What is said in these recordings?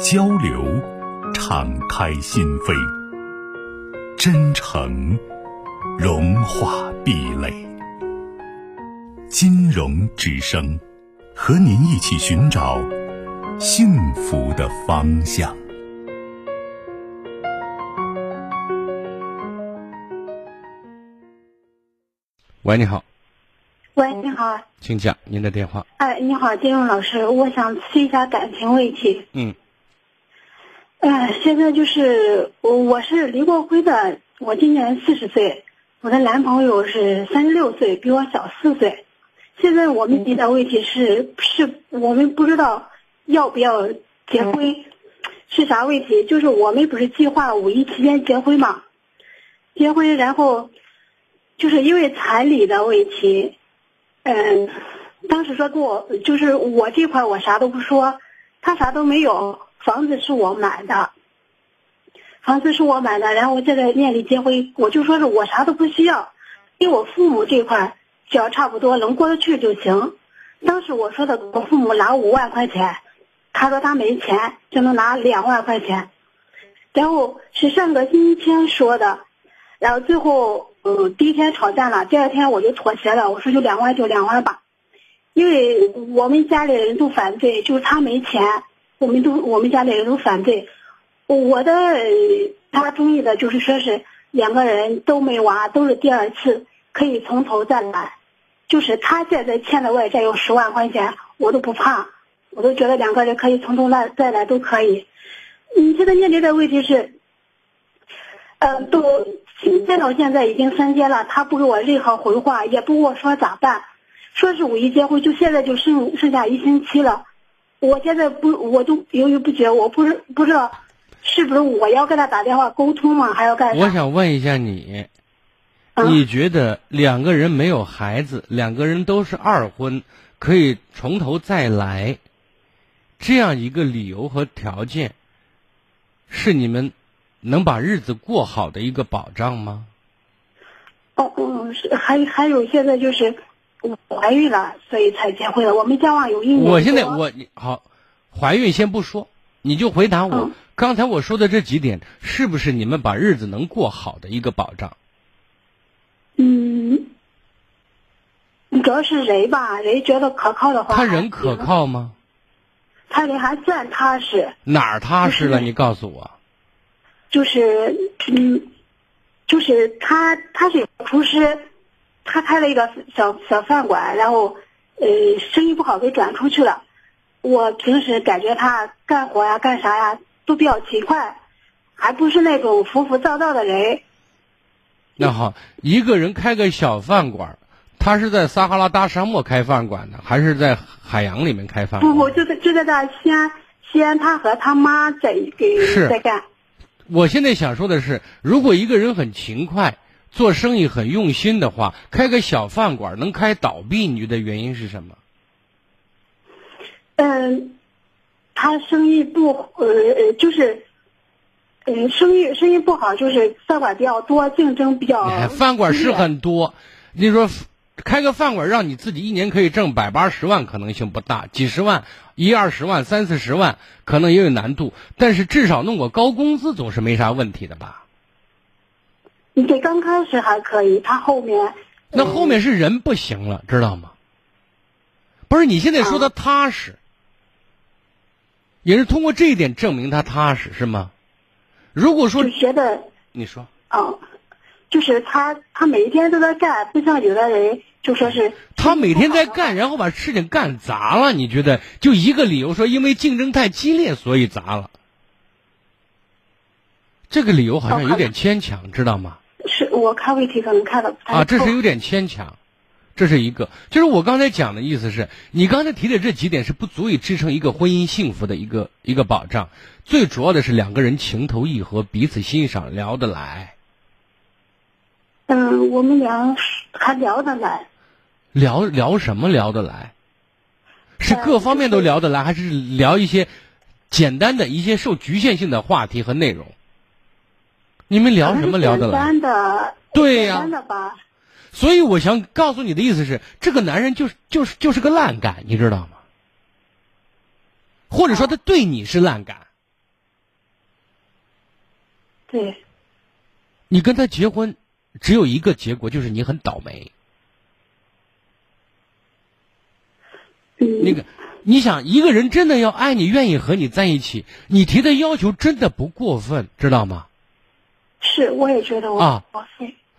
交流，敞开心扉；真诚，融化壁垒。金融之声，和您一起寻找幸福的方向。喂，你好。喂，你好。请讲您的电话。哎，你好，金融老师，我想咨询一下感情问题。嗯。哎，现在就是我我是离过婚的，我今年四十岁，我的男朋友是三十六岁，比我小四岁。现在我们遇到问题是，是我们不知道要不要结婚，是啥问题？就是我们不是计划五一期间结婚嘛？结婚，然后就是因为彩礼的问题，嗯，当时说给我就是我这块我啥都不说，他啥都没有。房子是我买的，房子是我买的，然后我现在面临结婚，我就说是我啥都不需要，给我父母这块只要差不多能过得去就行。当时我说的我父母拿五万块钱，他说他没钱，就能拿两万块钱，然后是上个星期天说的，然后最后嗯第一天吵架了，第二天我就妥协了，我说就两万就两万吧，因为我们家里人都反对，就是他没钱。我们都我们家里人都反对，我的他中意的就是说是两个人都没娃，都是第二次可以从头再来，就是他现在欠的外债有十万块钱，我都不怕，我都觉得两个人可以从头来再来都可以。你现在面临的问题是，嗯，都见到现在已经三天了，他不给我任何回话，也不跟我说咋办，说是五一结婚，就现在就剩剩下一星期了。我现在不，我都犹豫不决，我不是不知道，是不是我要跟他打电话沟通吗？还要干啥？我想问一下你，你觉得两个人没有孩子，两个人都是二婚，可以从头再来，这样一个理由和条件，是你们能把日子过好的一个保障吗？哦，嗯，是，还还有现在就是。我怀孕了，所以才结婚的。我们交往有一年。我现在我好，怀孕先不说，你就回答我，刚才我说的这几点是不是你们把日子能过好的一个保障？嗯，主要是人吧，人觉得可靠的话。他人可靠吗？他人还算踏实。哪儿踏实了？你告诉我。就是嗯，就是他，他是厨师。他开了一个小小饭馆，然后，呃，生意不好给转出去了。我平时感觉他干活呀、干啥呀都比较勤快，还不是那种浮浮躁躁的人。那好，一个人开个小饭馆，他是在撒哈拉大沙漠开饭馆的，还是在海洋里面开饭？不不，就在就在那西安，西安他和他妈在给在干。我现在想说的是，如果一个人很勤快。做生意很用心的话，开个小饭馆能开倒闭，你觉得原因是什么？嗯，他生意不呃就是，嗯，生意生意不好，就是饭馆比较多，竞争比较。饭馆是很多，你说开个饭馆让你自己一年可以挣百八十万，可能性不大，几十万、一二十万、三四十万可能也有难度，但是至少弄个高工资总是没啥问题的吧。你这刚开始还可以，他后面那后面是人不行了，知道吗？不是你现在说他踏实，也是通过这一点证明他踏实是吗？如果说觉得你说啊，就是他他每一天都在干，不像有的人就说是他每天在干，然后把事情干砸了。你觉得就一个理由说，因为竞争太激烈，所以砸了。这个理由好像有点牵强，知道吗？是我看问题可能看的不太啊，这是有点牵强。这是一个。就是我刚才讲的意思是，你刚才提的这几点是不足以支撑一个婚姻幸福的一个一个保障。最主要的是两个人情投意合，彼此欣赏，聊得来。嗯，我们俩还聊得来。聊聊什么聊得来？是各方面都聊得来，还是聊一些简单的一些受局限性的话题和内容？你们聊什么聊得来？简单的，对呀。简单的吧。所以我想告诉你的意思是，这个男人就是就是就是个烂杆，你知道吗？或者说他对你是烂杆。对。你跟他结婚，只有一个结果，就是你很倒霉。那个，你想一个人真的要爱你，愿意和你在一起，你提的要求真的不过分，知道吗？是，我也觉得我啊。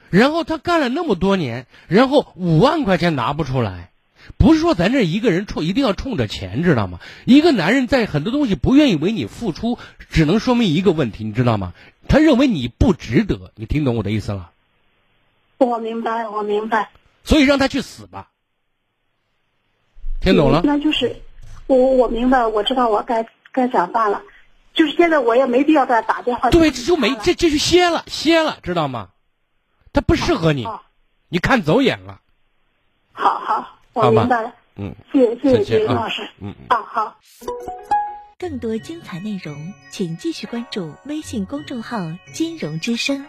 然后他干了那么多年，然后五万块钱拿不出来，不是说咱这一个人冲一定要冲着钱，知道吗？一个男人在很多东西不愿意为你付出，只能说明一个问题，你知道吗？他认为你不值得。你听懂我的意思了？我明白，我明白。所以让他去死吧。听懂了？那就是我我明白，我知道我该该咋办了。就是现在我也没必要再打电话。对，这就没这这就歇了歇了，知道吗？他不适合你，你看走眼了。好好，我明白了。嗯，谢谢谢谢李老师。嗯啊好。更多精彩内容，请继续关注微信公众号“金融之声”。